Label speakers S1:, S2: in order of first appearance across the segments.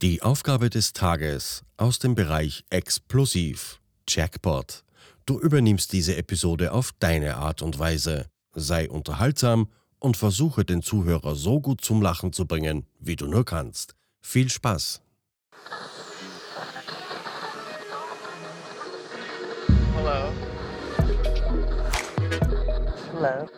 S1: Die Aufgabe des Tages aus dem Bereich Explosiv, Jackpot. Du übernimmst diese Episode auf deine Art und Weise. Sei unterhaltsam und versuche den Zuhörer so gut zum Lachen zu bringen, wie du nur kannst. Viel Spaß!
S2: Hello. Hello.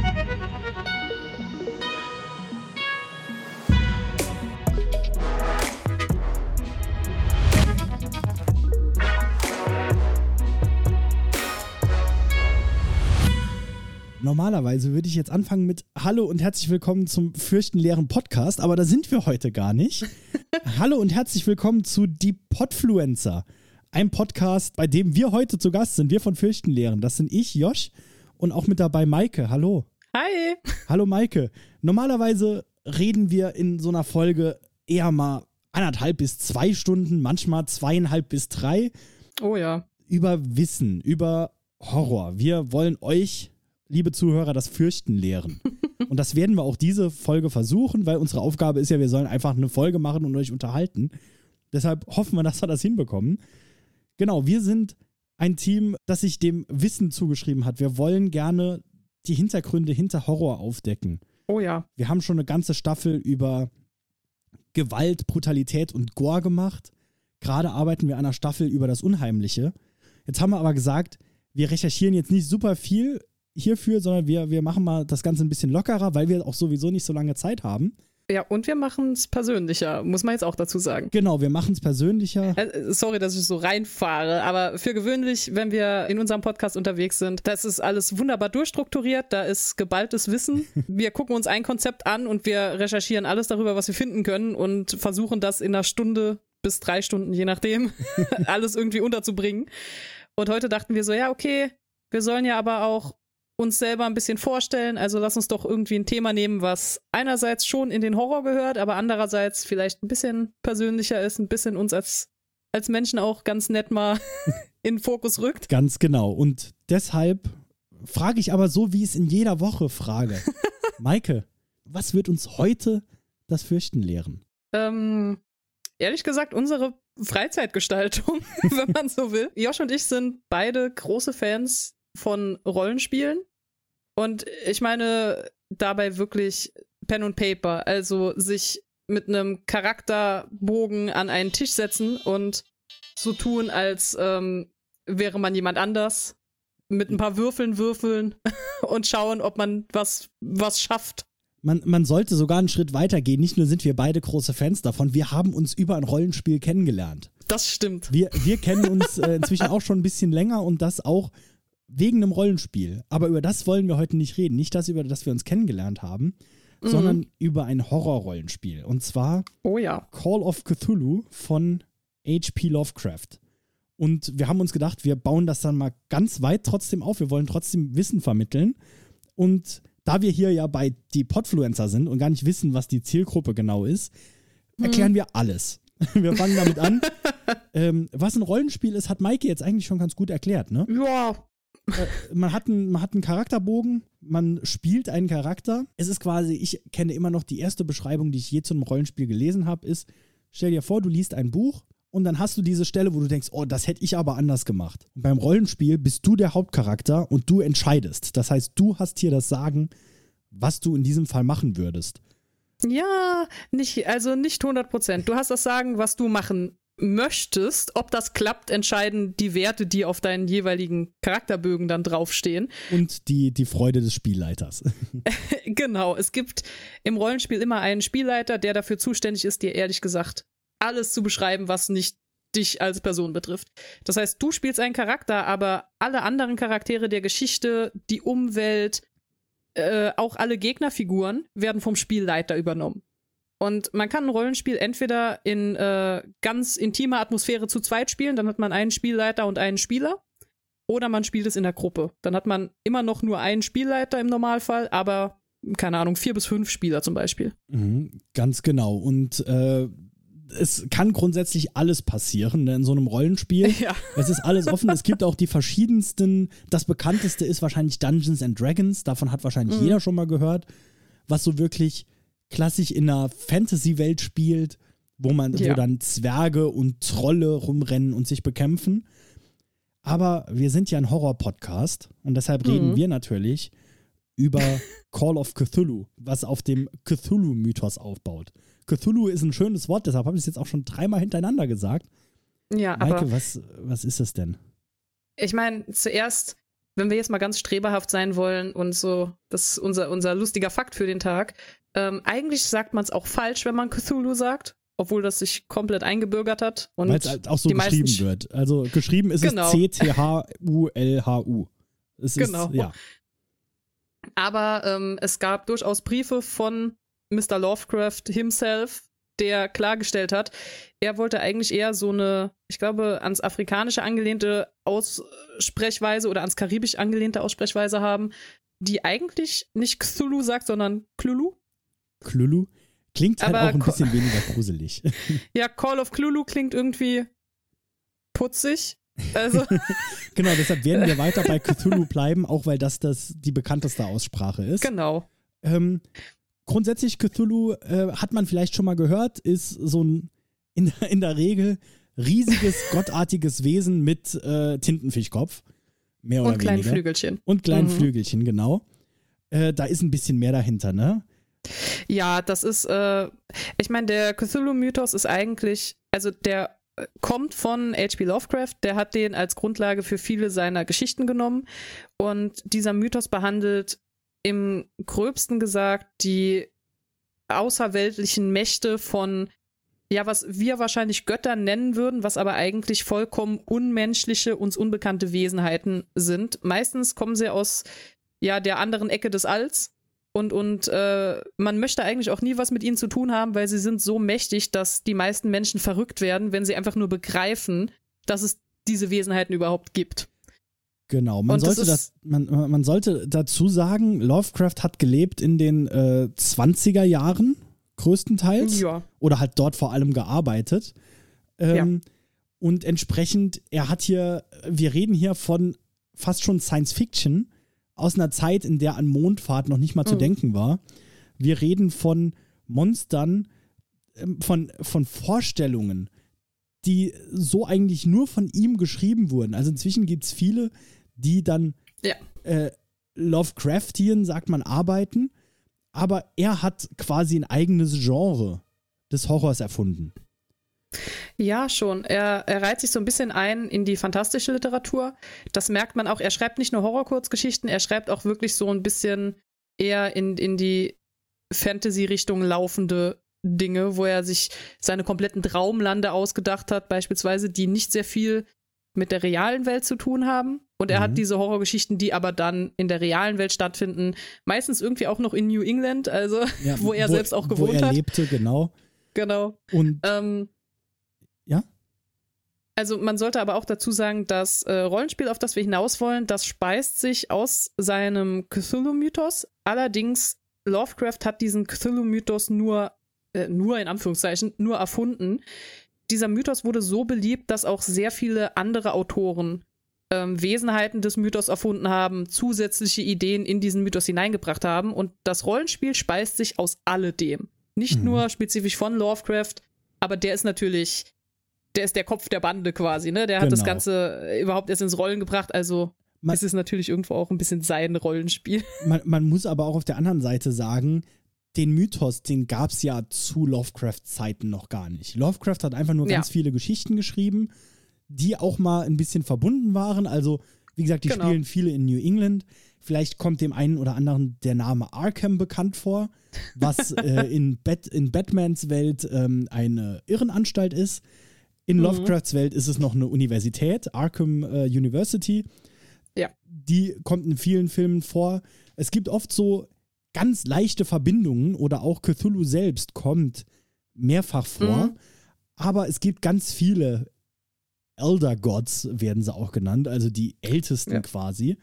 S3: Normalerweise würde ich jetzt anfangen mit Hallo und herzlich willkommen zum fürchtenleeren Podcast, aber da sind wir heute gar nicht. Hallo und herzlich willkommen zu Die Podfluencer, einem Podcast, bei dem wir heute zu Gast sind, wir von Fürchtenlehren. Das sind ich, Josh, und auch mit dabei Maike. Hallo.
S2: Hi.
S3: Hallo Maike. Normalerweise reden wir in so einer Folge eher mal anderthalb bis zwei Stunden, manchmal zweieinhalb bis drei
S2: Oh ja.
S3: über Wissen, über Horror. Wir wollen euch, liebe Zuhörer, das Fürchten lehren. Und das werden wir auch diese Folge versuchen, weil unsere Aufgabe ist ja, wir sollen einfach eine Folge machen und euch unterhalten. Deshalb hoffen wir, dass wir das hinbekommen. Genau, wir sind ein Team, das sich dem Wissen zugeschrieben hat. Wir wollen gerne die Hintergründe hinter Horror aufdecken.
S2: Oh ja.
S3: Wir haben schon eine ganze Staffel über Gewalt, Brutalität und Gore gemacht. Gerade arbeiten wir an einer Staffel über das Unheimliche. Jetzt haben wir aber gesagt, wir recherchieren jetzt nicht super viel hierfür, sondern wir, wir machen mal das Ganze ein bisschen lockerer, weil wir auch sowieso nicht so lange Zeit haben.
S2: Ja, und wir machen es persönlicher, muss man jetzt auch dazu sagen.
S3: Genau, wir machen es persönlicher.
S2: Äh, Sorry, dass ich so reinfahre, aber für gewöhnlich, wenn wir in unserem Podcast unterwegs sind, das ist alles wunderbar durchstrukturiert, da ist geballtes Wissen. Wir gucken uns ein Konzept an und wir recherchieren alles darüber, was wir finden können und versuchen das in einer Stunde bis drei Stunden, je nachdem, alles irgendwie unterzubringen. Und heute dachten wir so, ja, okay, wir sollen ja aber auch uns selber ein bisschen vorstellen. Also lass uns doch irgendwie ein Thema nehmen, was einerseits schon in den Horror gehört, aber andererseits vielleicht ein bisschen persönlicher ist, ein bisschen uns als, als Menschen auch ganz nett mal in den Fokus rückt.
S3: Ganz genau. Und deshalb frage ich aber so, wie ich es in jeder Woche frage. Maike, was wird uns heute das Fürchten lehren?
S2: Ähm, ehrlich gesagt, unsere Freizeitgestaltung, wenn man so will. Josh und ich sind beide große Fans von Rollenspielen. Und ich meine dabei wirklich Pen und Paper, also sich mit einem Charakterbogen an einen Tisch setzen und so tun, als ähm, wäre man jemand anders, mit ein paar Würfeln würfeln und schauen, ob man was, was schafft.
S3: Man, man sollte sogar einen Schritt weiter gehen. Nicht nur sind wir beide große Fans davon, wir haben uns über ein Rollenspiel kennengelernt.
S2: Das stimmt.
S3: Wir, wir kennen uns äh, inzwischen auch schon ein bisschen länger und das auch wegen einem Rollenspiel. Aber über das wollen wir heute nicht reden. Nicht das, über das wir uns kennengelernt haben,
S2: Mhm.
S3: sondern über ein Horrorrollenspiel. Und zwar
S2: Oh ja.
S3: Call of Cthulhu von H.P. Lovecraft. Und wir haben uns gedacht, wir bauen das dann mal ganz weit trotzdem auf. Wir wollen trotzdem Wissen vermitteln. Und da wir hier ja bei die Podfluencer sind und gar nicht wissen, was die Zielgruppe genau ist, erklären wir alles. Wir fangen damit an. ähm, was ein Rollenspiel ist, hat Maike jetzt eigentlich schon ganz gut erklärt, ne?
S2: Ja,
S3: man hat, einen, man hat einen Charakterbogen, man spielt einen Charakter. Es ist quasi, ich kenne immer noch die erste Beschreibung, die ich je zu einem Rollenspiel gelesen habe, ist, stell dir vor, du liest ein Buch und dann hast du diese Stelle, wo du denkst, oh, das hätte ich aber anders gemacht. Und beim Rollenspiel bist du der Hauptcharakter und du entscheidest. Das heißt, du hast hier das Sagen, was du in diesem Fall machen würdest.
S2: Ja, nicht, also nicht 100 Prozent. Du hast das Sagen, was du machen möchtest. Ob das klappt, entscheiden die Werte, die auf deinen jeweiligen Charakterbögen dann draufstehen.
S3: Und die, die Freude des Spielleiters.
S2: genau, es gibt im Rollenspiel immer einen Spielleiter, der dafür zuständig ist, dir ehrlich gesagt alles zu beschreiben, was nicht dich als Person betrifft. Das heißt, du spielst einen Charakter, aber alle anderen Charaktere der Geschichte, die Umwelt, äh, auch alle Gegnerfiguren werden vom Spielleiter übernommen. Und man kann ein Rollenspiel entweder in äh, ganz intimer Atmosphäre zu zweit spielen, dann hat man einen Spielleiter und einen Spieler. Oder man spielt es in der Gruppe. Dann hat man immer noch nur einen Spielleiter im Normalfall, aber keine Ahnung, vier bis fünf Spieler zum Beispiel.
S3: Mhm, ganz genau. Und äh, es kann grundsätzlich alles passieren ne, in so einem Rollenspiel.
S2: Ja.
S3: Es ist alles offen. Es gibt auch die verschiedensten. Das bekannteste ist wahrscheinlich Dungeons and Dragons. Davon hat wahrscheinlich
S2: Mhm.
S3: jeder schon mal gehört. Was so wirklich klassisch in einer Fantasy-Welt spielt, wo man, wo
S2: Ja.
S3: dann Zwerge und Trolle rumrennen und sich bekämpfen. Aber wir sind ja ein Horror-Podcast und deshalb reden
S2: Mhm.
S3: wir natürlich über Call of Cthulhu, was auf dem Cthulhu-Mythos aufbaut. Cthulhu ist ein schönes Wort, deshalb habe ich es jetzt auch schon dreimal hintereinander gesagt.
S2: Ja, aber
S3: Maike, was, was ist es denn?
S2: ich meine, zuerst, wenn wir jetzt mal ganz streberhaft sein wollen und so, das ist unser, unser lustiger Fakt für den Tag. Ähm, eigentlich sagt man es auch falsch, wenn man Cthulhu sagt, obwohl das sich komplett eingebürgert hat. Und
S3: Weil es halt auch so geschrieben wird. Also geschrieben ist
S2: Genau.
S3: es C-T-H-U-L-H-U.
S2: Genau.
S3: Ist, ja.
S2: Aber ähm, es gab durchaus Briefe von Mr. Lovecraft himself, der klargestellt hat, er wollte eigentlich eher so eine, ich glaube, ans Afrikanische angelehnte Aussprechweise oder ans Karibisch angelehnte Aussprechweise haben, die eigentlich nicht Cthulhu sagt, sondern Cthulhu.
S3: Cthulhu klingt halt
S2: Aber
S3: auch ein bisschen weniger gruselig.
S2: Ja, Call of Cthulhu klingt irgendwie putzig. Also,
S3: genau, deshalb werden wir weiter bei Cthulhu bleiben, auch weil das, das die bekannteste Aussprache ist.
S2: genau.
S3: Ähm, grundsätzlich Cthulhu äh, hat man vielleicht schon mal gehört, ist so ein in, in der Regel riesiges, gottartiges Wesen mit äh, Tintenfischkopf. Mehr oder
S2: Und kleinen
S3: weniger.
S2: Flügelchen.
S3: Und kleinen
S2: Mhm.
S3: Flügelchen, genau. Äh, da ist ein bisschen mehr dahinter, ne?
S2: Ja, das ist, äh, ich meine, der Cthulhu-Mythos ist eigentlich, also der äh, kommt von H.P. Lovecraft, der hat den als Grundlage für viele seiner Geschichten genommen und dieser Mythos behandelt im gröbsten gesagt die außerweltlichen Mächte von, ja, was wir wahrscheinlich Götter nennen würden, was aber eigentlich vollkommen unmenschliche, uns unbekannte Wesenheiten sind. Meistens kommen sie aus, ja, der anderen Ecke des Alls und, und äh, man möchte eigentlich auch nie was mit ihnen zu tun haben, weil sie sind so mächtig, dass die meisten Menschen verrückt werden, wenn sie einfach nur begreifen, dass es diese Wesenheiten überhaupt gibt.
S3: Genau, man
S2: Und das
S3: sollte, das,
S2: ist-
S3: man, man sollte dazu sagen, Lovecraft hat gelebt in den äh, 20er Jahren größtenteils
S2: Ja.
S3: oder hat dort vor allem gearbeitet. Ähm, Und entsprechend, er hat hier, wir reden hier von fast schon Science Fiction aus einer Zeit, in der an Mondfahrt noch nicht mal zu
S2: Mhm.
S3: denken war. Wir reden von Monstern, ähm, von, von Vorstellungen, die so eigentlich nur von ihm geschrieben wurden. Also inzwischen gibt es viele, die dann
S2: Ja.
S3: äh, Lovecraftian, sagt man, arbeiten, aber er hat quasi ein eigenes Genre des Horrors erfunden.
S2: Ja, schon. Er, er reiht sich so ein bisschen ein in die fantastische Literatur. Das merkt man auch. Er schreibt nicht nur Horrorkurzgeschichten, er schreibt auch wirklich so ein bisschen eher in, in die Fantasy-Richtung laufende Dinge, wo er sich seine kompletten Traumlande ausgedacht hat, beispielsweise, die nicht sehr viel mit der realen Welt zu tun haben. Und er
S3: Mhm.
S2: hat diese Horrorgeschichten, die aber dann in der realen Welt stattfinden, meistens irgendwie auch noch in New England, also
S3: Ja,
S2: wo er selbst auch gewohnt
S3: Wo er
S2: hat.
S3: lebte, genau.
S2: Genau.
S3: Und
S2: Ähm? Also man sollte aber auch dazu sagen, das äh, Rollenspiel, auf das wir hinaus wollen, das speist sich aus seinem Cthulhu-Mythos. Allerdings, Lovecraft hat diesen Cthulhu-Mythos nur, äh, nur in Anführungszeichen, nur erfunden. Dieser Mythos wurde so beliebt, dass auch sehr viele andere Autoren ähm, Wesenheiten des Mythos erfunden haben, zusätzliche Ideen in diesen Mythos hineingebracht haben. Und das Rollenspiel speist sich aus alledem. Nicht
S3: Mhm.
S2: nur spezifisch von Lovecraft, aber der ist natürlich, der ist der Kopf der Bande quasi, ne? Der hat das
S3: Genau.
S2: Ganze äh, überhaupt erst ins Rollen gebracht, also
S3: Man-
S2: ist es natürlich irgendwo auch ein bisschen sein Rollenspiel.
S3: man, man muss aber auch auf der anderen Seite sagen, den Mythos, den gab es ja zu Lovecraft-Zeiten noch gar nicht. Lovecraft hat einfach nur
S2: Ja.
S3: ganz viele Geschichten geschrieben, die auch mal ein bisschen verbunden waren. Also, wie gesagt, die
S2: Genau.
S3: spielen viele in New England. Vielleicht kommt dem einen oder anderen der Name Arkham bekannt vor, was äh, in, Bat in Batmans Welt ähm, eine Irrenanstalt ist. In
S2: Mhm.
S3: Lovecrafts Welt ist es noch eine Universität, Arkham äh, University.
S2: Ja.
S3: Die kommt in vielen Filmen vor. Es gibt oft so ganz leichte Verbindungen oder auch Cthulhu selbst kommt mehrfach vor.
S2: Mhm.
S3: Aber es gibt ganz viele Elder Gods, werden sie auch genannt, also die Ältesten
S2: Ja.
S3: quasi.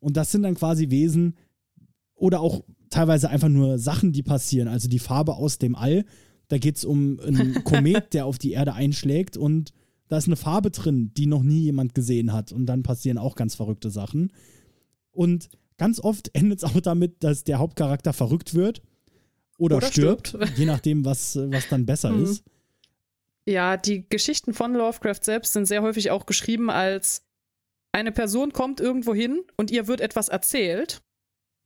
S3: Und das sind dann quasi Wesen oder auch teilweise einfach nur Sachen, die passieren. Also die Farbe aus dem All, Da geht es um einen Komet, der auf die Erde einschlägt und da ist eine Farbe drin, die noch nie jemand gesehen hat. Und dann passieren auch ganz verrückte Sachen. Und ganz oft endet es auch damit, dass der Hauptcharakter verrückt wird oder,
S2: Oder
S3: stirbt,
S2: stirbt.
S3: je nachdem, was, was dann besser
S2: Mhm.
S3: ist.
S2: Ja, die Geschichten von Lovecraft selbst sind sehr häufig auch geschrieben als eine Person kommt irgendwo hin und ihr wird etwas erzählt.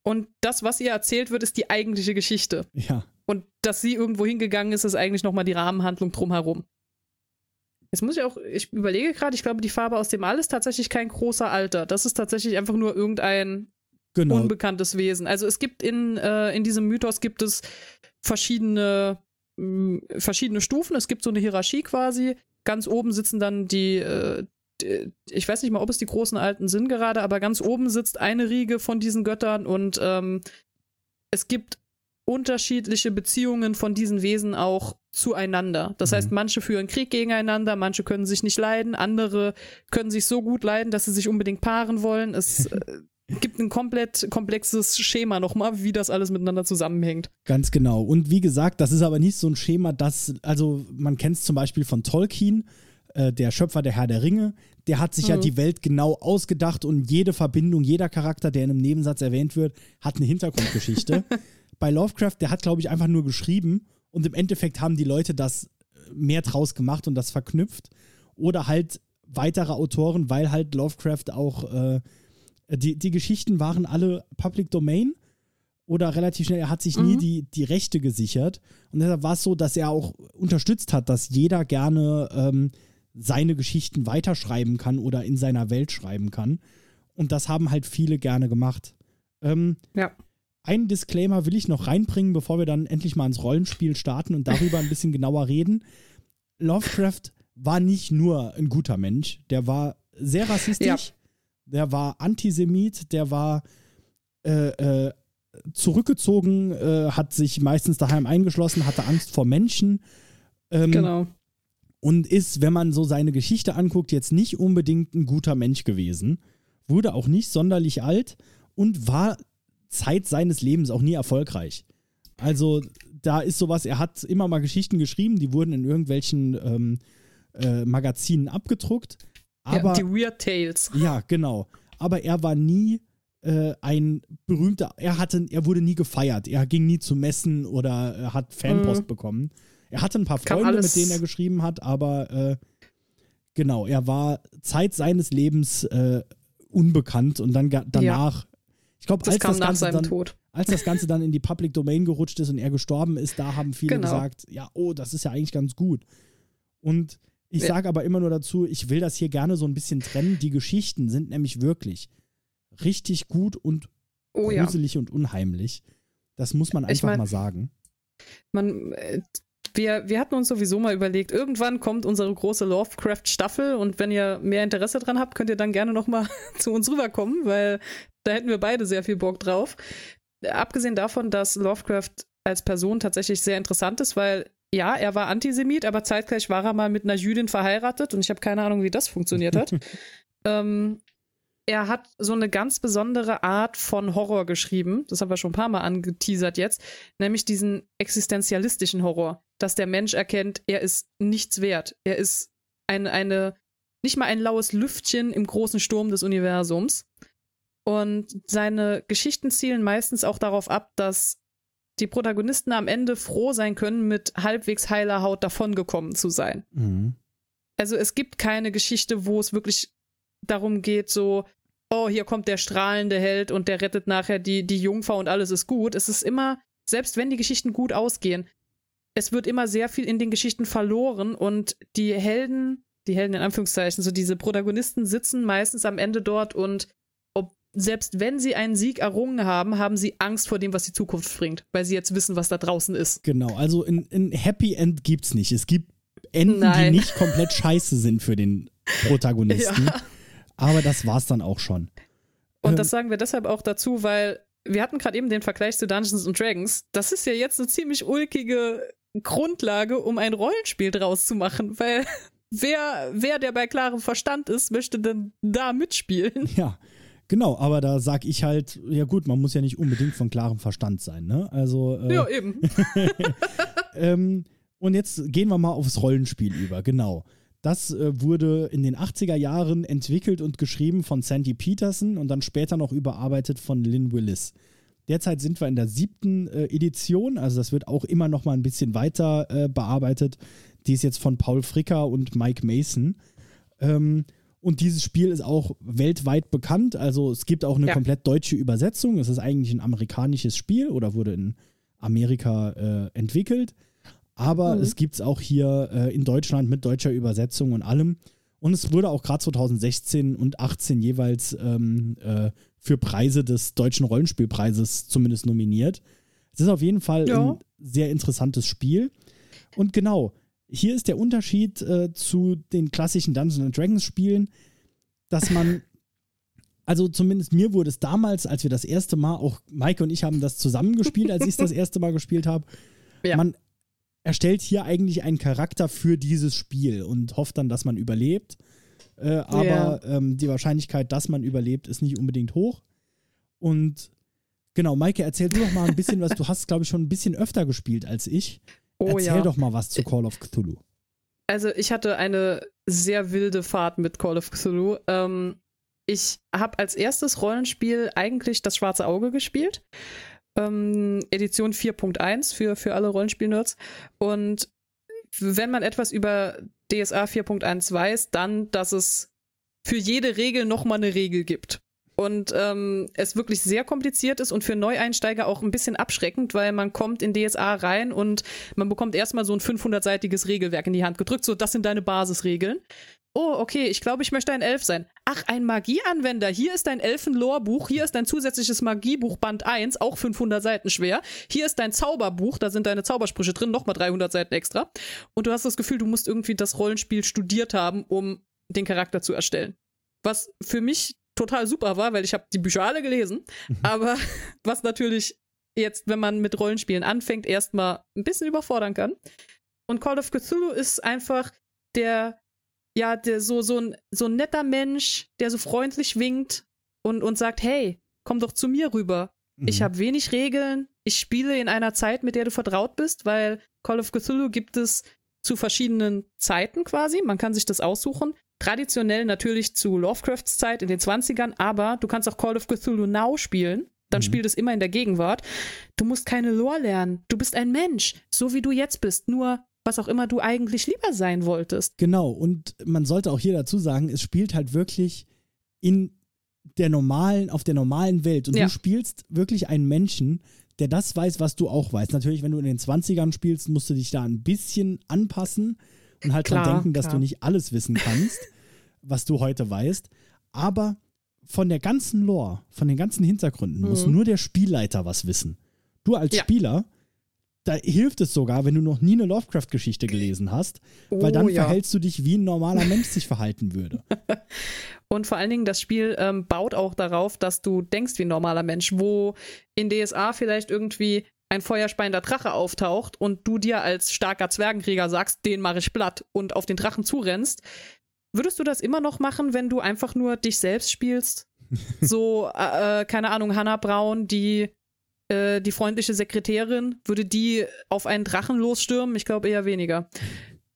S2: Und das, was ihr erzählt wird, ist die eigentliche Geschichte.
S3: Ja,
S2: Und dass sie irgendwo hingegangen ist, ist eigentlich nochmal die Rahmenhandlung drumherum. Jetzt muss ich auch, ich überlege gerade, ich glaube, die Farbe aus dem All ist tatsächlich kein großer Alter. Das ist tatsächlich einfach nur irgendein
S3: genau.
S2: unbekanntes Wesen. Also es gibt in, äh, in diesem Mythos gibt es verschiedene, mh, verschiedene Stufen. Es gibt so eine Hierarchie quasi. Ganz oben sitzen dann die, äh, die, ich weiß nicht mal, ob es die großen Alten sind gerade, aber ganz oben sitzt eine Riege von diesen Göttern und ähm, es gibt unterschiedliche Beziehungen von diesen Wesen auch zueinander. Das
S3: Mhm.
S2: heißt, manche führen Krieg gegeneinander, manche können sich nicht leiden, andere können sich so gut leiden, dass sie sich unbedingt paaren wollen. Es äh, gibt ein komplett komplexes Schema nochmal, wie das alles miteinander zusammenhängt.
S3: Ganz genau. Und wie gesagt, das ist aber nicht so ein Schema, das, also man kennt es zum Beispiel von Tolkien, äh, der Schöpfer der Herr der Ringe, der hat sich ja
S2: Mhm.
S3: die Welt genau ausgedacht und jede Verbindung, jeder Charakter, der in einem Nebensatz erwähnt wird, hat eine Hintergrundgeschichte. Bei Lovecraft, der hat, glaube ich, einfach nur geschrieben und im Endeffekt haben die Leute das äh, mehr draus gemacht und das verknüpft. Oder halt weitere Autoren, weil halt Lovecraft auch, äh, die, die Geschichten waren alle Public Domain oder relativ schnell, er hat sich nie
S2: Mhm.
S3: die, die Rechte gesichert. Und deshalb war es so, dass er auch unterstützt hat, dass jeder gerne ähm, seine Geschichten weiterschreiben kann oder in seiner Welt schreiben kann. Und das haben halt viele gerne gemacht. Ähm,
S2: Ja.
S3: Einen Disclaimer will ich noch reinbringen, bevor wir dann endlich mal ins Rollenspiel starten und darüber ein bisschen genauer reden. Lovecraft war nicht nur ein guter Mensch, der war sehr rassistisch,
S2: Ja.
S3: der war Antisemit, der war äh, äh, zurückgezogen, äh, hat sich meistens daheim eingeschlossen, hatte Angst vor Menschen. Ähm,
S2: Genau.
S3: und ist, wenn man so seine Geschichte anguckt, jetzt nicht unbedingt ein guter Mensch gewesen. Wurde auch nicht sonderlich alt und war Zeit seines Lebens auch nie erfolgreich. Also da ist sowas, er hat immer mal Geschichten geschrieben, die wurden in irgendwelchen ähm, äh, Magazinen abgedruckt. Aber
S2: ja, die Weird Tales.
S3: ja, genau. Aber er war nie äh, ein berühmter, er hatte, er wurde nie gefeiert. Er ging nie zu Messen oder äh, hat Fanpost
S2: Mhm.
S3: bekommen. Er hatte ein paar Freunde, mit denen er geschrieben hat, aber äh, genau, er war Zeit seines Lebens äh, unbekannt und dann danach, ich glaube, als, das Ganze dann,
S2: Tod.
S3: als das Ganze dann in die Public Domain gerutscht ist und er gestorben ist, da haben viele
S2: Genau.
S3: gesagt, ja, oh, das ist ja eigentlich ganz gut. Und ich
S2: Ja.
S3: sage aber immer nur dazu, ich will das hier gerne so ein bisschen trennen. Die Geschichten sind nämlich wirklich richtig gut und
S2: Oh ja.
S3: gruselig und unheimlich. Das muss man
S2: Ich
S3: einfach
S2: mein-
S3: mal sagen.
S2: Man, äh, wir, wir hatten uns sowieso mal überlegt, irgendwann kommt unsere große Lovecraft-Staffel und wenn ihr mehr Interesse dran habt, könnt ihr dann gerne nochmal zu uns rüberkommen, weil da hätten wir beide sehr viel Bock drauf. Abgesehen davon, dass Lovecraft als Person tatsächlich sehr interessant ist, weil ja, er war Antisemit, aber zeitgleich war er mal mit einer Jüdin verheiratet und ich habe keine Ahnung, wie das funktioniert hat. ähm, er hat so eine ganz besondere Art von Horror geschrieben, das haben wir schon ein paar Mal angeteasert jetzt, nämlich diesen existenzialistischen Horror, dass der Mensch erkennt, er ist nichts wert. Er ist eine, eine, nicht mal ein laues Lüftchen im großen Sturm des Universums. Und seine Geschichten zielen meistens auch darauf ab, dass die Protagonisten am Ende froh sein können, mit halbwegs heiler Haut davongekommen zu sein.
S3: Mhm.
S2: Also es gibt keine Geschichte, wo es wirklich darum geht, so, oh, hier kommt der strahlende Held und der rettet nachher die, die Jungfer und alles ist gut. Es ist immer, selbst wenn die Geschichten gut ausgehen, es wird immer sehr viel in den Geschichten verloren und die Helden, die Helden in Anführungszeichen, so diese Protagonisten sitzen meistens am Ende dort und ob, selbst wenn sie einen Sieg errungen haben, haben sie Angst vor dem, was die Zukunft bringt, weil sie jetzt wissen, was da draußen ist.
S3: Genau, also ein, ein Happy End gibt's nicht. Es gibt Enden,
S2: Nein.
S3: die nicht komplett scheiße sind für den Protagonisten.
S2: Ja.
S3: Aber das war's dann auch schon.
S2: Und
S3: Ähm,
S2: das sagen wir deshalb auch dazu, weil wir hatten gerade eben den Vergleich zu Dungeons and Dragons. Das ist ja jetzt eine ziemlich ulkige Grundlage, um ein Rollenspiel draus zu machen, weil wer, wer der bei klarem Verstand ist, möchte denn da mitspielen.
S3: Ja, genau, aber da sag ich halt, ja gut, man muss ja nicht unbedingt von klarem Verstand sein, ne? Also, äh,
S2: Ja, eben.
S3: ähm, Und jetzt gehen wir mal aufs Rollenspiel über, genau. Das äh, wurde in den 80er Jahren entwickelt und geschrieben von Sandy Peterson und dann später noch überarbeitet von Lynn Willis. Derzeit sind wir in der siebten äh, Edition, also das wird auch immer noch mal ein bisschen weiter äh, bearbeitet. Die ist jetzt von Paul Fricker und Mike Mason. Ähm, und dieses Spiel ist auch weltweit bekannt. Also es gibt auch eine
S2: Ja.
S3: komplett deutsche Übersetzung. Es ist eigentlich ein amerikanisches Spiel oder wurde in Amerika äh, entwickelt. Aber
S2: Mhm.
S3: es gibt es auch hier äh, in Deutschland mit deutscher Übersetzung und allem. Und es wurde auch gerade 2016 und 18 jeweils ähm, äh, für Preise des Deutschen Rollenspielpreises zumindest nominiert. Es ist auf jeden Fall
S2: Ja.
S3: ein sehr interessantes Spiel. Und genau, hier ist der Unterschied äh, zu den klassischen Dungeons Dragons Spielen, dass man, also zumindest mir wurde es damals, als wir das erste Mal, auch Maike und ich haben das zusammengespielt, als ich es das erste Mal gespielt habe,
S2: Ja.
S3: man erstellt hier eigentlich einen Charakter für dieses Spiel und hofft dann, dass man überlebt. Äh, aber
S2: Ja.
S3: ähm, die Wahrscheinlichkeit, dass man überlebt, ist nicht unbedingt hoch. Und genau, Maike, erzähl du doch mal ein bisschen was. Du hast, glaube ich, schon ein bisschen öfter gespielt als ich.
S2: Oh
S3: erzähl
S2: ja.
S3: doch mal was zu Call of Cthulhu.
S2: Also ich hatte eine sehr wilde Fahrt mit Call of Cthulhu. Ähm, ich habe als erstes Rollenspiel eigentlich das Schwarze Auge gespielt. Ähm, Edition 4.1 für, für alle Rollenspiel-Nerds. Und wenn man etwas über DSA 4.1 weiß, dann, dass es für jede Regel nochmal eine Regel gibt. Und ähm, es wirklich sehr kompliziert ist und für Neueinsteiger auch ein bisschen abschreckend, weil man kommt in DSA rein und man bekommt erstmal so ein 500-seitiges Regelwerk in die Hand gedrückt. So, das sind deine Basisregeln. Oh, okay, ich glaube, ich möchte ein Elf sein. Ach, ein Magieanwender. Hier ist dein Elfenlorbuch. Hier ist dein zusätzliches Magiebuch Band 1, auch 500 Seiten schwer. Hier ist dein Zauberbuch. Da sind deine Zaubersprüche drin, nochmal 300 Seiten extra. Und du hast das Gefühl, du musst irgendwie das Rollenspiel studiert haben, um den Charakter zu erstellen. Was für mich total super war, weil ich habe die Bücher alle gelesen. Aber was natürlich jetzt, wenn man mit Rollenspielen anfängt, erstmal ein bisschen überfordern kann. Und Call of Cthulhu ist einfach der, ja, der so, so ein, so ein netter Mensch, der so freundlich winkt und, und sagt, hey, komm doch zu mir rüber. Ich
S3: Mhm.
S2: habe wenig Regeln. Ich spiele in einer Zeit, mit der du vertraut bist, weil Call of Cthulhu gibt es zu verschiedenen Zeiten quasi. Man kann sich das aussuchen. Traditionell natürlich zu Lovecrafts Zeit in den 20ern, aber du kannst auch Call of Cthulhu Now spielen. Dann
S3: Mhm.
S2: spielt es immer in der Gegenwart. Du musst keine Lore lernen. Du bist ein Mensch, so wie du jetzt bist. Nur was auch immer du eigentlich lieber sein wolltest.
S3: Genau, und man sollte auch hier dazu sagen, es spielt halt wirklich in der normalen, auf der normalen Welt. Und
S2: Ja.
S3: du spielst wirklich einen Menschen, der das weiß, was du auch weißt. Natürlich, wenn du in den 20ern spielst, musst du dich da ein bisschen anpassen und halt dran
S2: Klar,
S3: denken, dass
S2: klar.
S3: du nicht alles wissen kannst, was du heute weißt. Aber von der ganzen Lore, von den ganzen Hintergründen muss
S2: Mhm.
S3: nur der Spielleiter was wissen. Du als
S2: Ja.
S3: Spieler, da hilft es sogar, wenn du noch nie eine Lovecraft-Geschichte gelesen hast, weil
S2: Oh,
S3: dann
S2: ja.
S3: verhältst du dich, wie ein normaler Mensch sich verhalten würde.
S2: Und vor allen Dingen, das Spiel ähm, baut auch darauf, dass du denkst wie ein normaler Mensch, wo in DSA vielleicht irgendwie ein feuerspeiender Drache auftaucht und du dir als starker Zwergenkrieger sagst, den mache ich platt und auf den Drachen zurennst. Würdest du das immer noch machen, wenn du einfach nur dich selbst spielst? So, äh, äh, keine Ahnung, Hannah Braun, die, äh, die freundliche Sekretärin, würde die auf einen Drachen losstürmen? Ich glaube eher weniger.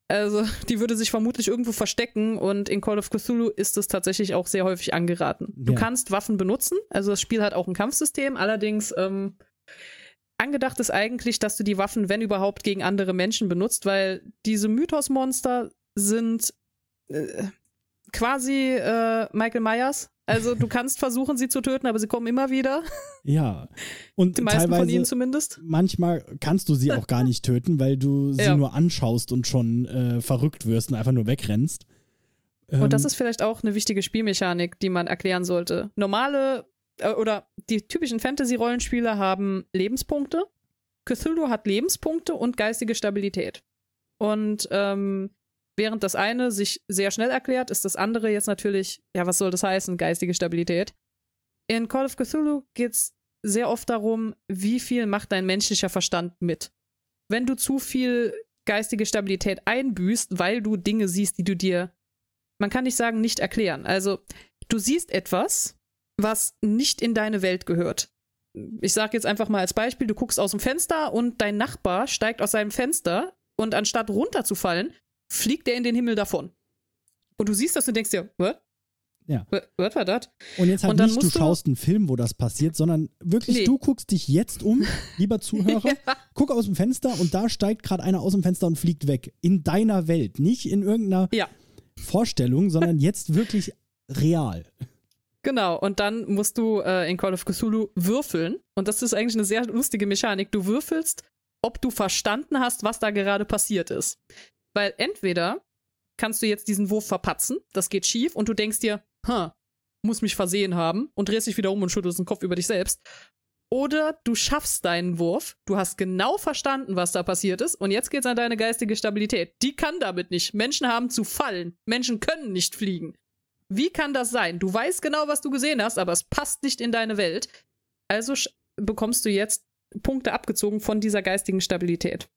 S2: Also, die würde sich vermutlich irgendwo verstecken und in Call of Cthulhu ist es tatsächlich auch sehr häufig angeraten. Du
S3: Ja.
S2: kannst Waffen benutzen, also das Spiel hat auch ein Kampfsystem, allerdings ähm, angedacht ist eigentlich, dass du die Waffen, wenn überhaupt, gegen andere Menschen benutzt, weil diese Mythos-Monster sind äh, quasi äh, Michael Myers. Also du kannst versuchen, sie zu töten, aber sie kommen immer wieder.
S3: Ja. Und
S2: Die meisten
S3: teilweise,
S2: von ihnen zumindest.
S3: manchmal kannst du sie auch gar nicht töten, weil du sie
S2: Ja.
S3: nur anschaust und schon äh, verrückt wirst und einfach nur wegrennst.
S2: Und das
S3: Ähm,
S2: ist vielleicht auch eine wichtige Spielmechanik, die man erklären sollte. Normale äh, oder die typischen Fantasy-Rollenspiele haben Lebenspunkte. Cthulhu hat Lebenspunkte und geistige Stabilität. Und ähm, während das eine sich sehr schnell erklärt, ist das andere jetzt natürlich, ja, was soll das heißen, geistige Stabilität? In Call of Cthulhu geht es sehr oft darum, wie viel macht dein menschlicher Verstand mit. Wenn du zu viel geistige Stabilität einbüßt, weil du Dinge siehst, die du dir man kann nicht sagen, nicht erklären. Also, du siehst etwas, was nicht in deine Welt gehört. Ich sage jetzt einfach mal als Beispiel, du guckst aus dem Fenster und dein Nachbar steigt aus seinem Fenster und anstatt runterzufallen, fliegt er in den Himmel davon. Und du siehst das und denkst dir, what?
S3: Ja.
S2: Was war das?
S3: Und jetzt halt
S2: Und
S3: nicht, du- schaust einen Film, wo das passiert, sondern wirklich,
S2: Nee.
S3: du guckst dich jetzt um, lieber Zuhörer,
S2: Ja.
S3: guck aus dem Fenster und da steigt gerade einer aus dem Fenster und fliegt weg. In deiner Welt, nicht in irgendeiner
S2: Ja.
S3: Vorstellung, sondern jetzt wirklich real.
S2: Genau, und dann musst du äh, in Call of Cthulhu würfeln. Und das ist eigentlich eine sehr lustige Mechanik. Du würfelst, ob du verstanden hast, was da gerade passiert ist. Weil entweder kannst du jetzt diesen Wurf verpatzen, das geht schief, und du denkst dir, ha, muss mich versehen haben, und drehst dich wieder um und schüttelst den Kopf über dich selbst. Oder du schaffst deinen Wurf, du hast genau verstanden, was da passiert ist, und jetzt geht's an deine geistige Stabilität. Die kann damit nicht. Menschen haben zu fallen. Menschen können nicht fliegen. Wie kann das sein? Du weißt genau, was du gesehen hast, aber es passt nicht in deine Welt. Also bekommst du jetzt Punkte abgezogen von dieser geistigen Stabilität.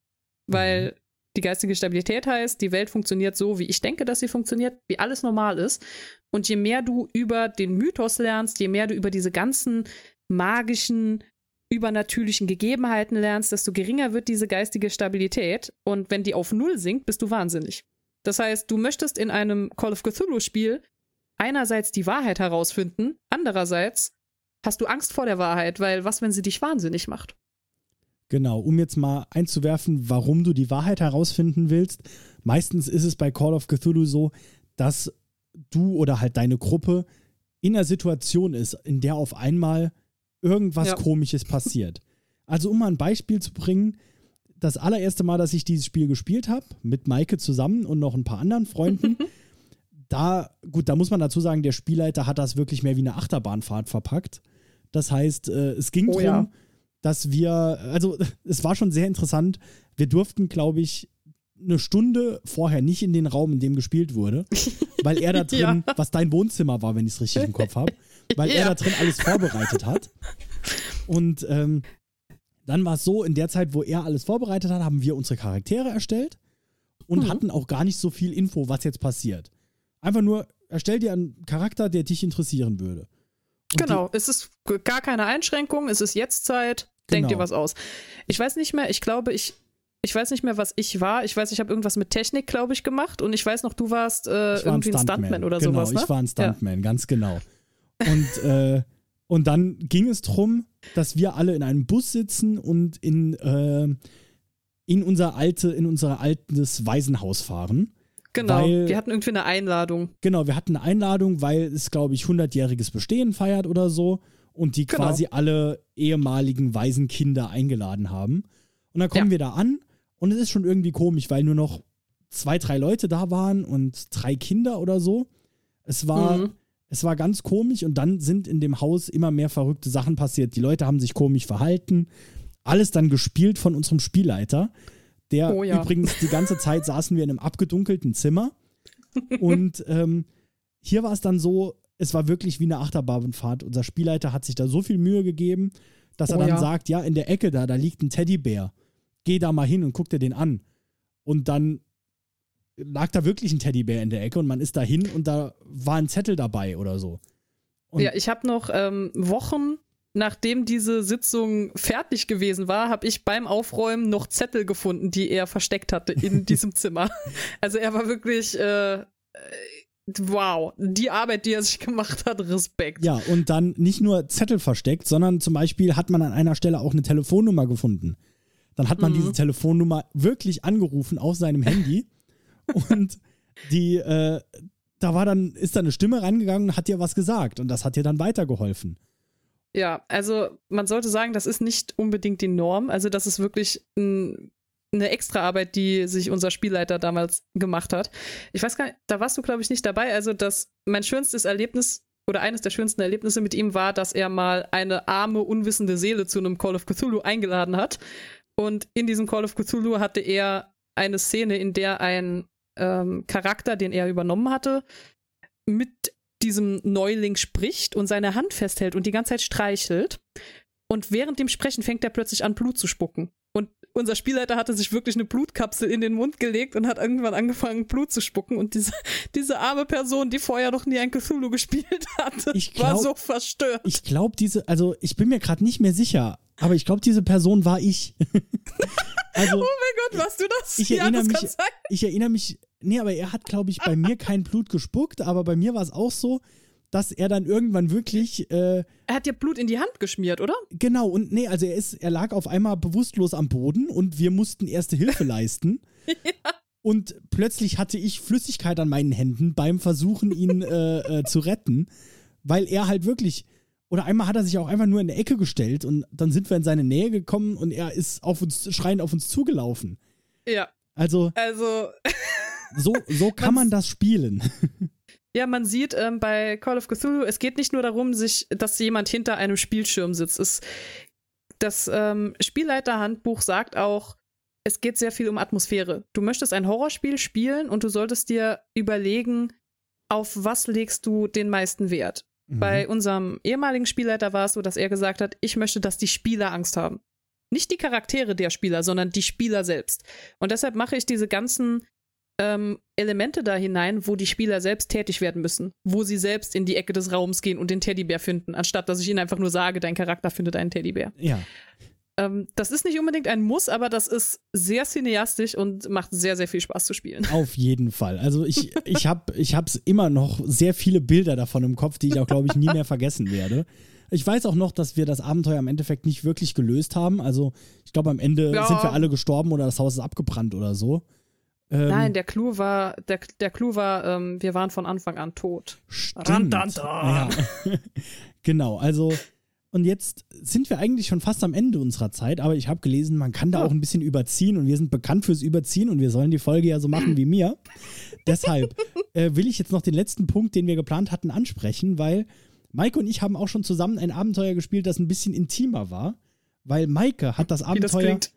S2: Weil die geistige Stabilität heißt, die Welt funktioniert so, wie ich denke, dass sie funktioniert, wie alles normal ist. Und je mehr du über den Mythos lernst, je mehr du über diese ganzen magischen, übernatürlichen Gegebenheiten lernst, desto geringer wird diese geistige Stabilität. Und wenn die auf Null sinkt, bist du wahnsinnig. Das heißt, du möchtest in einem Call of Cthulhu-Spiel einerseits die Wahrheit herausfinden, andererseits hast du Angst vor der Wahrheit, weil was, wenn sie dich wahnsinnig macht?
S3: Genau, um jetzt mal einzuwerfen, warum du die Wahrheit herausfinden willst. Meistens ist es bei Call of Cthulhu so, dass du oder halt deine Gruppe in einer Situation ist, in der auf einmal irgendwas
S2: Ja.
S3: Komisches passiert. Also um mal ein Beispiel zu bringen, das allererste Mal, dass ich dieses Spiel gespielt habe, mit Maike zusammen und noch ein paar anderen Freunden, da, gut, da muss man dazu sagen, der Spielleiter hat das wirklich mehr wie eine Achterbahnfahrt verpackt. Das heißt, äh, es ging
S2: Oh
S3: darum,
S2: ja.
S3: Dass wir, also es war schon sehr interessant. Wir durften, glaube ich, eine Stunde vorher nicht in den Raum, in dem gespielt wurde, weil er da drin, was dein Wohnzimmer war, wenn ich es richtig im Kopf habe, weil er
S2: Ja.
S3: da drin alles vorbereitet hat. Und ähm, dann war es so, in der Zeit, wo er alles vorbereitet hat, haben wir unsere Charaktere erstellt und
S2: Mhm.
S3: hatten auch gar nicht so viel Info, was jetzt passiert. Einfach nur, erstell dir einen Charakter, der dich interessieren würde. Und
S2: Genau, es ist gar keine Einschränkung, es ist jetzt Zeit, denk
S3: Genau.
S2: dir was aus. Ich weiß nicht mehr, ich glaube, ich, ich weiß nicht mehr, was ich war. Ich weiß, ich habe irgendwas mit Technik, glaube ich, gemacht und ich weiß noch, du warst äh,
S3: war
S2: irgendwie ein Stuntman oder
S3: genau,
S2: sowas, ne?
S3: ich war ein Stuntman, ganz genau. Und, äh, und dann ging es darum, dass wir alle in einem Bus sitzen und in, äh, in unser alte, in unser altes Waisenhaus fahren.
S2: Genau,
S3: weil-
S2: wir hatten irgendwie eine Einladung.
S3: Genau, wir hatten eine Einladung, weil es, glaube ich, 100-jähriges Bestehen feiert oder so und die
S2: Genau.
S3: quasi alle ehemaligen Waisenkinder eingeladen haben. Und dann kommen
S2: Ja.
S3: wir da an und es ist schon irgendwie komisch, weil nur noch zwei, drei Leute da waren und drei Kinder oder so. Es war,
S2: Mhm.
S3: es war ganz komisch und dann sind in dem Haus immer mehr verrückte Sachen passiert. Die Leute haben sich komisch verhalten. Alles dann gespielt von unserem Spielleiter. Der
S2: Oh ja.
S3: übrigens die ganze Zeit saßen wir in einem abgedunkelten Zimmer. Und ähm, hier war es dann so, es war wirklich wie eine Achterbahnfahrt. Unser Spielleiter hat sich da so viel Mühe gegeben, dass er
S2: Oh
S3: dann
S2: ja.
S3: sagt, ja, in der Ecke da, da liegt ein Teddybär. Geh da mal hin und guck dir den an. Und dann lag da wirklich ein Teddybär in der Ecke und man ist da hin und da war ein Zettel dabei oder so. Und
S2: ja, ich habe noch ähm, Wochen, nachdem diese Sitzung fertig gewesen war, habe ich beim Aufräumen noch Zettel gefunden, die er versteckt hatte in diesem Zimmer. Also er war wirklich, äh, wow, die Arbeit, die er sich gemacht hat, Respekt.
S3: Ja, und dann nicht nur Zettel versteckt, sondern zum Beispiel hat man an einer Stelle auch eine Telefonnummer gefunden. Dann hat man
S2: Mhm.
S3: diese Telefonnummer wirklich angerufen auf seinem Handy und die, äh, da war dann, ist da eine Stimme rangegangen und hat dir was gesagt und das hat dir dann weitergeholfen.
S2: Ja, also man sollte sagen, das ist nicht unbedingt die Norm. Also das ist wirklich ein, eine Extraarbeit, die sich unser Spielleiter damals gemacht hat. Ich weiß gar nicht, da warst du, glaube ich, nicht dabei. Also das, mein schönstes Erlebnis oder eines der schönsten Erlebnisse mit ihm war, dass er mal eine arme, unwissende Seele zu einem Call of Cthulhu eingeladen hat. Und in diesem Call of Cthulhu hatte er eine Szene, in der ein ähm, Charakter, den er übernommen hatte, mit diesem Neuling spricht und seine Hand festhält und die ganze Zeit streichelt. Und während dem Sprechen fängt er plötzlich an, Blut zu spucken. Unser Spielleiter hatte sich wirklich eine Blutkapsel in den Mund gelegt und hat irgendwann angefangen, Blut zu spucken. Und diese, diese arme Person, die vorher noch nie ein Cthulhu gespielt hatte,
S3: Ich
S2: war
S3: glaub-
S2: so verstört.
S3: Ich glaube, diese, also ich bin mir gerade nicht mehr sicher, aber ich glaube, diese Person war ich. Also,
S2: oh mein Gott, warst du das?
S3: Ich
S2: ja,
S3: erinnere
S2: das
S3: mich- ich erinnere mich, nee, aber er hat, glaube ich, bei mir kein Blut gespuckt, aber bei mir war es auch so, dass er dann irgendwann wirklich, äh,
S2: Er hat dir Blut in die Hand geschmiert, oder?
S3: genau, und nee, also er ist, er lag auf einmal bewusstlos am Boden und wir mussten erste Hilfe leisten. Und plötzlich hatte ich Flüssigkeit an meinen Händen beim Versuchen, ihn äh, äh, zu retten, weil er halt wirklich. Oder einmal hat er sich auch einfach nur in eine Ecke gestellt und dann sind wir in seine Nähe gekommen und er ist auf uns, schreiend auf uns zugelaufen.
S2: Ja,
S3: Also,
S2: also
S3: so, so kann man das spielen.
S2: Ja, man sieht ähm, bei Call of Cthulhu, es geht nicht nur darum, sich, dass jemand hinter einem Spielschirm sitzt. Es, das ähm, Spielleiterhandbuch sagt auch, es geht sehr viel um Atmosphäre. Du möchtest ein Horrorspiel spielen und du solltest dir überlegen, auf was legst du den meisten Wert.
S3: Mhm.
S2: Bei unserem ehemaligen Spielleiter war es so, dass er gesagt hat, ich möchte, dass die Spieler Angst haben. Nicht die Charaktere der Spieler, sondern die Spieler selbst. Und deshalb mache ich diese ganzen ähm, Elemente da hinein, wo die Spieler selbst tätig werden müssen. Wo sie selbst in die Ecke des Raums gehen und den Teddybär finden, anstatt dass ich ihnen einfach nur sage, dein Charakter findet einen Teddybär.
S3: ja.
S2: Ähm, das ist nicht unbedingt ein Muss, aber das ist sehr cineastisch und macht sehr, sehr viel Spaß zu spielen.
S3: Auf jeden Fall. Also ich, ich habe ich hab's immer noch sehr viele Bilder davon im Kopf, die ich auch, glaube ich, nie mehr vergessen werde. Ich weiß auch noch, dass wir das Abenteuer im Endeffekt nicht wirklich gelöst haben. Also ich glaube, am Ende
S2: Ja.
S3: sind wir alle gestorben oder das Haus ist abgebrannt oder so. Ähm,
S2: Nein, der Clou war, der, der Clou war, ähm, wir waren von Anfang an tot.
S3: Stimmt. Ja. genau, also und jetzt sind wir eigentlich schon fast am Ende unserer Zeit, aber ich habe gelesen, man kann da
S2: Ja.
S3: auch ein bisschen überziehen und wir sind bekannt fürs Überziehen und wir sollen die Folge ja so machen wie mir. Deshalb äh, will ich jetzt noch den letzten Punkt, den wir geplant hatten, ansprechen, weil Maike und ich haben auch schon zusammen ein Abenteuer gespielt, das ein bisschen intimer war, weil Maike hat das
S2: Wie das
S3: Abenteuer
S2: klingt.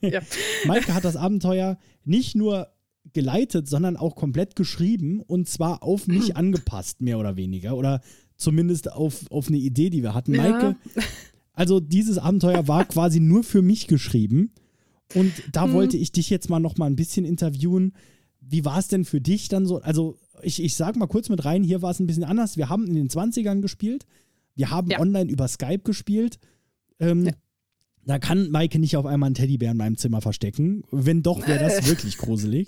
S2: Ja.
S3: Maike hat das Abenteuer nicht nur geleitet, sondern auch komplett geschrieben und zwar auf mich angepasst, mehr oder weniger. Oder zumindest auf, auf eine Idee, die wir hatten.
S2: Ja.
S3: Maike, also dieses Abenteuer war quasi nur für mich geschrieben. Und da
S2: Hm.
S3: wollte ich dich jetzt mal noch mal ein bisschen interviewen. Wie war es denn für dich dann so? Also, ich, ich sag mal kurz mit rein, hier war es ein bisschen anders. Wir haben in den 20ern gespielt. Wir haben
S2: Ja.
S3: online über Skype gespielt. Ähm,
S2: Ja.
S3: Da kann Maike nicht auf einmal einen Teddybär in meinem Zimmer verstecken. Wenn doch, wäre das wirklich gruselig.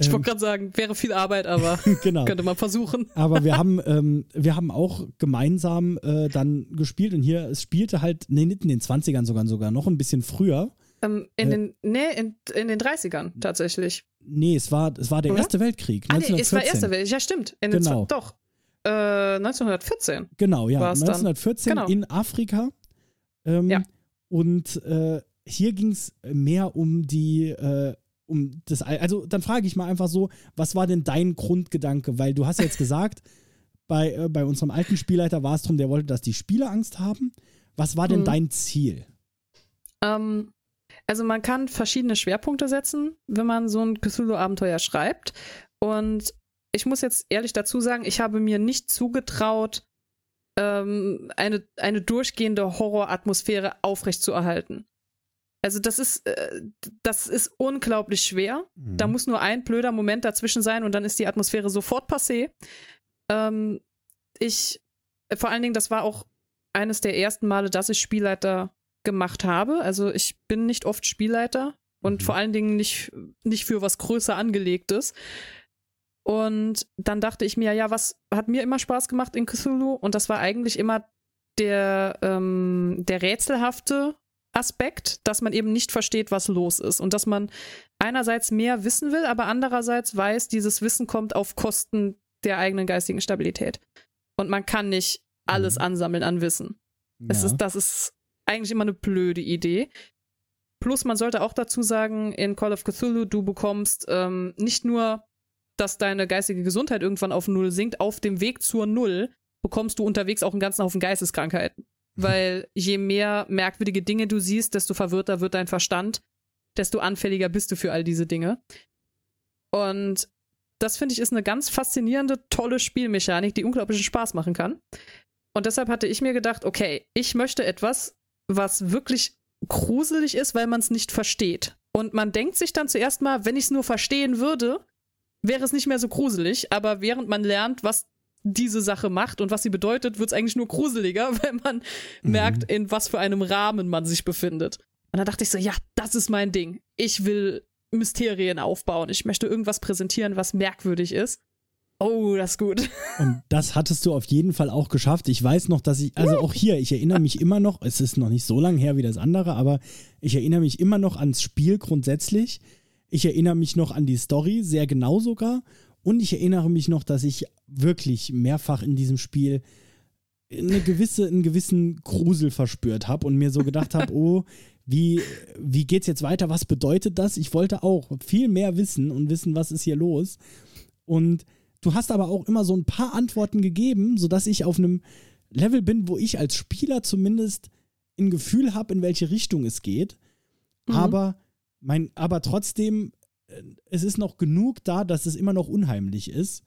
S2: Ich
S3: Ähm,
S2: wollte gerade sagen, wäre viel Arbeit, aber
S3: genau.
S2: könnte man versuchen.
S3: Aber wir haben, ähm, wir haben auch gemeinsam äh, dann gespielt und hier, es spielte halt, nee, nicht in den 20ern sogar, sogar noch ein bisschen früher.
S2: Ähm, in,
S3: Äh.
S2: den, nee, in, in den 30ern tatsächlich.
S3: Nee, es war, es war der
S2: Oder?
S3: Erste Weltkrieg.
S2: Ah, nee, es war
S3: 1914.
S2: Erster Welt. Ja, stimmt. In den
S3: Genau.
S2: Doch. Äh, 1914.
S3: Genau, ja.
S2: war's dann.
S3: 1914
S2: Genau.
S3: in Afrika. Ähm,
S2: Ja.
S3: Und äh, hier ging es mehr um die, äh, um das, Al- also dann frage ich mal einfach so, was war denn dein Grundgedanke? Weil du hast jetzt gesagt, bei, äh, bei unserem alten Spielleiter war es drum, der wollte, dass die Spieler Angst haben. Was war denn
S2: Hm.
S3: dein Ziel?
S2: Ähm, also man kann verschiedene Schwerpunkte setzen, wenn man so ein Cthulhu-Abenteuer schreibt. Und ich muss jetzt ehrlich dazu sagen, ich habe mir nicht zugetraut, ähm, eine, eine durchgehende Horroratmosphäre aufrechtzuerhalten. Also das ist, äh, das ist unglaublich schwer.
S3: Mhm.
S2: Da muss nur ein blöder Moment dazwischen sein und dann ist die Atmosphäre sofort passé. Ähm, ich, vor allen Dingen, das war auch eines der ersten Male, dass ich Spielleiter gemacht habe. Also ich bin nicht oft Spielleiter und
S3: Mhm.
S2: vor allen Dingen nicht, nicht für was größer angelegtes. Und dann dachte ich mir, ja, was hat mir immer Spaß gemacht in Cthulhu? Und das war eigentlich immer der, ähm, der rätselhafte Aspekt, dass man eben nicht versteht, was los ist. Und dass man einerseits mehr wissen will, aber andererseits weiß, dieses Wissen kommt auf Kosten der eigenen geistigen Stabilität. Und man kann nicht alles
S3: Mhm.
S2: ansammeln an Wissen. Das,
S3: Ja.
S2: ist, das ist eigentlich immer eine blöde Idee. Plus, man sollte auch dazu sagen, in Call of Cthulhu, du bekommst ähm, nicht nur, dass deine geistige Gesundheit irgendwann auf Null sinkt, auf dem Weg zur Null bekommst du unterwegs auch einen ganzen Haufen Geisteskrankheiten. Weil je mehr merkwürdige Dinge du siehst, desto verwirrter wird dein Verstand, desto anfälliger bist du für all diese Dinge. Und das finde ich ist eine ganz faszinierende, tolle Spielmechanik, die unglaublichen Spaß machen kann. Und deshalb hatte ich mir gedacht, okay, ich möchte etwas, was wirklich gruselig ist, weil man es nicht versteht. Und man denkt sich dann zuerst mal, wenn ich es nur verstehen würde, wäre es nicht mehr so gruselig. Aber während man lernt, was diese Sache macht und was sie bedeutet, wird es eigentlich nur gruseliger, weil man
S3: Mhm.
S2: merkt, in was für einem Rahmen man sich befindet. Und da dachte ich so, ja, das ist mein Ding. Ich will Mysterien aufbauen. Ich möchte irgendwas präsentieren, was merkwürdig ist. Oh, das ist gut.
S3: Und das hattest du auf jeden Fall auch geschafft. Ich weiß noch, dass ich, also auch hier, ich erinnere mich immer noch, es ist noch nicht so lange her wie das andere, aber ich erinnere mich immer noch ans Spiel grundsätzlich. Ich erinnere mich noch an die Story, sehr genau sogar. Und ich erinnere mich noch, dass ich wirklich mehrfach in diesem Spiel eine gewisse, einen gewissen Grusel verspürt habe und mir so gedacht habe, oh, wie, wie geht's jetzt weiter? Was bedeutet das? Ich wollte auch viel mehr wissen und wissen, was ist hier los. Und du hast aber auch immer so ein paar Antworten gegeben, sodass ich auf einem Level bin, wo ich als Spieler zumindest ein Gefühl habe, in welche Richtung es geht. Mhm. Aber, mein, aber trotzdem, äh, es ist noch genug da, dass es immer noch unheimlich ist.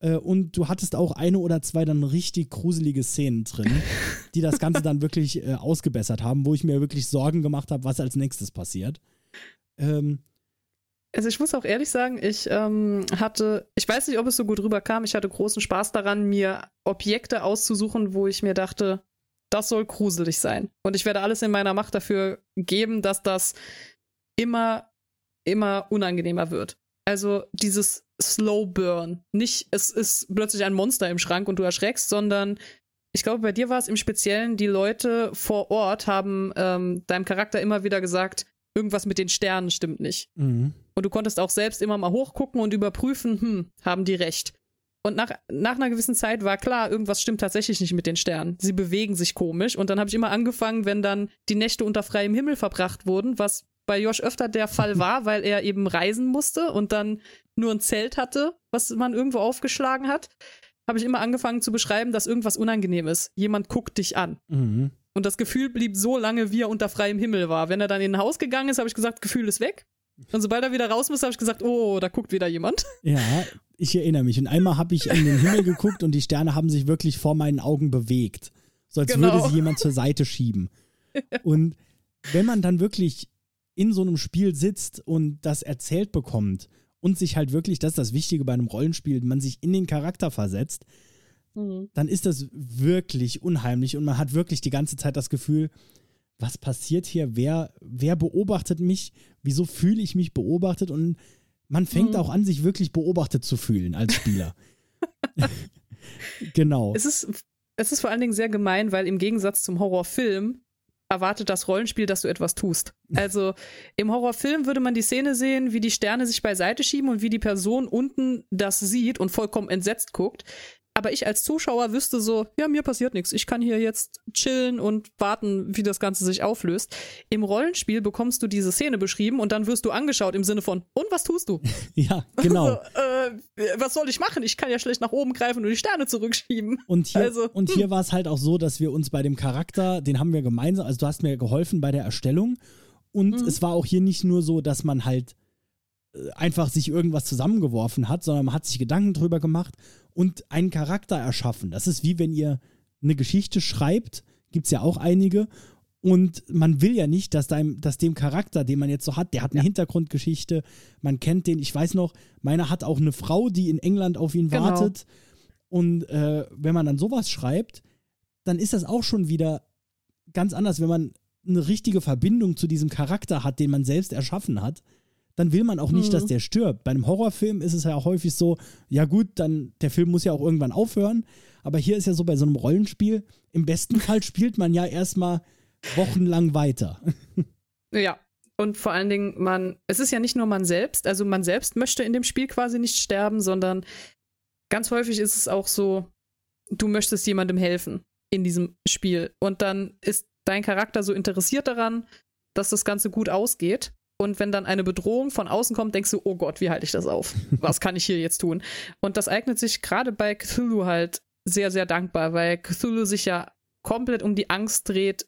S3: Äh, und du hattest auch eine oder zwei dann richtig gruselige Szenen drin, die das Ganze dann wirklich äh, ausgebessert haben, wo ich mir wirklich Sorgen gemacht habe, was als nächstes passiert. Ähm,
S2: also ich muss auch ehrlich sagen, ich ähm, hatte, ich weiß nicht, ob es so gut rüberkam, ich hatte großen Spaß daran, mir Objekte auszusuchen, wo ich mir dachte, das soll gruselig sein. Und ich werde alles in meiner Macht dafür geben, dass das immer, immer unangenehmer wird. Also dieses Slow Burn. Nicht, es ist plötzlich ein Monster im Schrank und du erschreckst, sondern ich glaube, bei dir war es im Speziellen, die Leute vor Ort haben ähm, deinem Charakter immer wieder gesagt, irgendwas mit den Sternen stimmt nicht. Mhm. Und du konntest auch selbst immer mal hochgucken und überprüfen, hm, haben die recht. Und nach, nach einer gewissen Zeit war klar, irgendwas stimmt tatsächlich nicht mit den Sternen. Sie bewegen sich komisch. Und dann habe ich immer angefangen, wenn dann die Nächte unter freiem Himmel verbracht wurden, was bei Josh öfter der Fall war, weil er eben reisen musste und dann nur ein Zelt hatte, was man irgendwo aufgeschlagen hat, habe ich immer angefangen zu beschreiben, dass irgendwas unangenehm ist. Jemand guckt dich an. Mhm. Und das Gefühl blieb so lange, wie er unter freiem Himmel war. Wenn er dann in ein Haus gegangen ist, habe ich gesagt, Gefühl ist weg. Und sobald er wieder raus muss, habe ich gesagt, oh, da guckt wieder jemand.
S3: Ja, ich erinnere mich. Und einmal habe ich in den Himmel geguckt und die Sterne haben sich wirklich vor meinen Augen bewegt. So als genau. würde sie jemand zur Seite schieben. Und wenn man dann wirklich in so einem Spiel sitzt und das erzählt bekommt und sich halt wirklich, das ist das Wichtige bei einem Rollenspiel, man sich in den Charakter versetzt, mhm. dann ist das wirklich unheimlich und man hat wirklich die ganze Zeit das Gefühl, was passiert hier? Wer, wer beobachtet mich? Wieso fühle ich mich beobachtet? Und man fängt mhm. auch an, sich wirklich beobachtet zu fühlen als Spieler. genau.
S2: Es ist, es ist vor allen Dingen sehr gemein, weil im Gegensatz zum Horrorfilm erwartet das Rollenspiel, dass du etwas tust. Also im Horrorfilm würde man die Szene sehen, wie die Sterne sich beiseite schieben und wie die Person unten das sieht und vollkommen entsetzt guckt aber ich als Zuschauer wüsste so, ja, mir passiert nichts. Ich kann hier jetzt chillen und warten, wie das Ganze sich auflöst. Im Rollenspiel bekommst du diese Szene beschrieben und dann wirst du angeschaut im Sinne von, und was tust du?
S3: Ja, genau. Also,
S2: äh, was soll ich machen? Ich kann ja schlecht nach oben greifen und die Sterne zurückschieben.
S3: Und hier, also, und hier hm. war es halt auch so, dass wir uns bei dem Charakter, den haben wir gemeinsam, also du hast mir geholfen bei der Erstellung. Und mhm. es war auch hier nicht nur so, dass man halt einfach sich irgendwas zusammengeworfen hat, sondern man hat sich Gedanken drüber gemacht und einen Charakter erschaffen. Das ist wie wenn ihr eine Geschichte schreibt, gibt es ja auch einige, und man will ja nicht, dass, deinem, dass dem Charakter, den man jetzt so hat, der hat eine ja. Hintergrundgeschichte, man kennt den, ich weiß noch, meiner hat auch eine Frau, die in England auf ihn genau. wartet. Und äh, wenn man dann sowas schreibt, dann ist das auch schon wieder ganz anders, wenn man eine richtige Verbindung zu diesem Charakter hat, den man selbst erschaffen hat dann will man auch nicht, mhm. dass der stirbt. Bei einem Horrorfilm ist es ja auch häufig so, ja gut, dann der Film muss ja auch irgendwann aufhören. Aber hier ist ja so bei so einem Rollenspiel, im besten Fall spielt man ja erstmal wochenlang weiter.
S2: Ja, und vor allen Dingen, man, es ist ja nicht nur man selbst, also man selbst möchte in dem Spiel quasi nicht sterben, sondern ganz häufig ist es auch so, du möchtest jemandem helfen in diesem Spiel. Und dann ist dein Charakter so interessiert daran, dass das Ganze gut ausgeht. Und wenn dann eine Bedrohung von außen kommt, denkst du, oh Gott, wie halte ich das auf? Was kann ich hier jetzt tun? Und das eignet sich gerade bei Cthulhu halt sehr, sehr dankbar, weil Cthulhu sich ja komplett um die Angst dreht,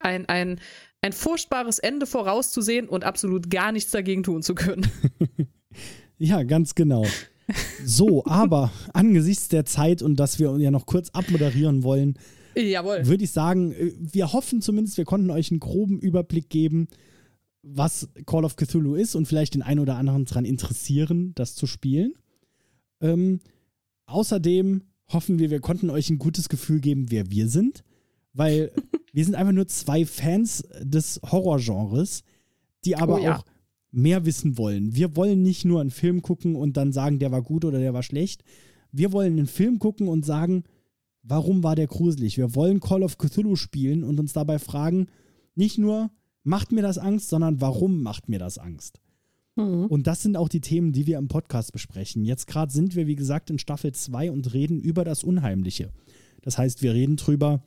S2: ein, ein, ein furchtbares Ende vorauszusehen und absolut gar nichts dagegen tun zu können.
S3: ja, ganz genau. So, aber angesichts der Zeit und dass wir ja noch kurz abmoderieren wollen, würde ich sagen, äh, wir hoffen zumindest, wir konnten euch einen groben Überblick geben, was Call of Cthulhu ist und vielleicht den einen oder anderen daran interessieren, das zu spielen. Ähm, außerdem hoffen wir, wir konnten euch ein gutes Gefühl geben, wer wir sind, weil wir sind einfach nur zwei Fans des Horrorgenres, die aber
S2: Oh ja.
S3: auch mehr wissen wollen. Wir wollen nicht nur einen Film gucken und dann sagen, der war gut oder der war schlecht. Wir wollen einen Film gucken und sagen, warum war der gruselig? Wir wollen Call of Cthulhu spielen und uns dabei fragen, nicht nur, macht mir das Angst, sondern warum macht mir das Angst?
S2: Mhm.
S3: Und das sind auch die Themen, die wir im Podcast besprechen. Jetzt gerade sind wir, wie gesagt, in Staffel 2 und reden über das Unheimliche. Das heißt, wir reden drüber,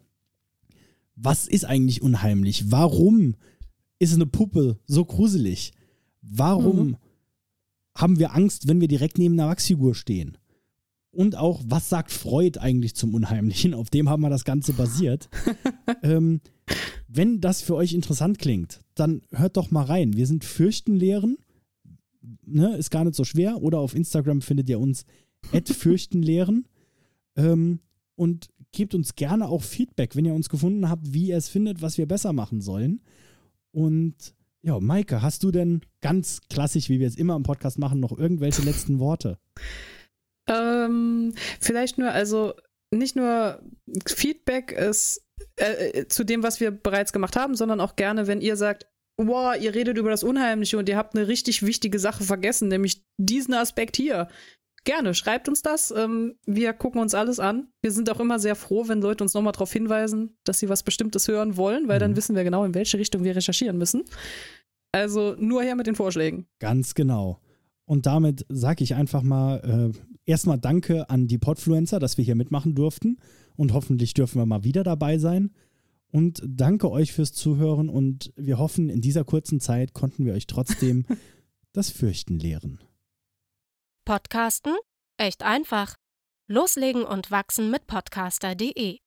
S3: was ist eigentlich unheimlich? Warum ist eine Puppe so gruselig? Warum
S2: Mhm.
S3: haben wir Angst, wenn wir direkt neben einer Wachsfigur stehen? Und auch, was sagt Freud eigentlich zum Unheimlichen? Auf dem haben wir das Ganze basiert. ähm, wenn das für euch interessant klingt, dann hört doch mal rein. Wir sind Fürchtenlehren. Ne, ist gar nicht so schwer. Oder auf Instagram findet ihr uns Fürchtenlehren. Ähm, und gebt uns gerne auch Feedback, wenn ihr uns gefunden habt, wie ihr es findet, was wir besser machen sollen. Und ja, Maike, hast du denn ganz klassisch, wie wir es immer im Podcast machen, noch irgendwelche letzten Worte?
S2: Ähm, vielleicht nur, also nicht nur Feedback ist äh, zu dem, was wir bereits gemacht haben, sondern auch gerne, wenn ihr sagt, wow, ihr redet über das Unheimliche und ihr habt eine richtig wichtige Sache vergessen, nämlich diesen Aspekt hier. Gerne, schreibt uns das. Ähm, wir gucken uns alles an. Wir sind auch immer sehr froh, wenn Leute uns nochmal darauf hinweisen, dass sie was Bestimmtes hören wollen, weil
S3: Mhm.
S2: dann wissen wir genau, in welche Richtung wir recherchieren müssen. Also nur her mit den Vorschlägen.
S3: Ganz genau. Und damit sage ich einfach mal äh, erstmal Danke an die Podfluencer, dass wir hier mitmachen durften. Und hoffentlich dürfen wir mal wieder dabei sein. Und danke euch fürs Zuhören. Und wir hoffen, in dieser kurzen Zeit konnten wir euch trotzdem das Fürchten lehren.
S4: Podcasten? Echt einfach. Loslegen und wachsen mit podcaster.de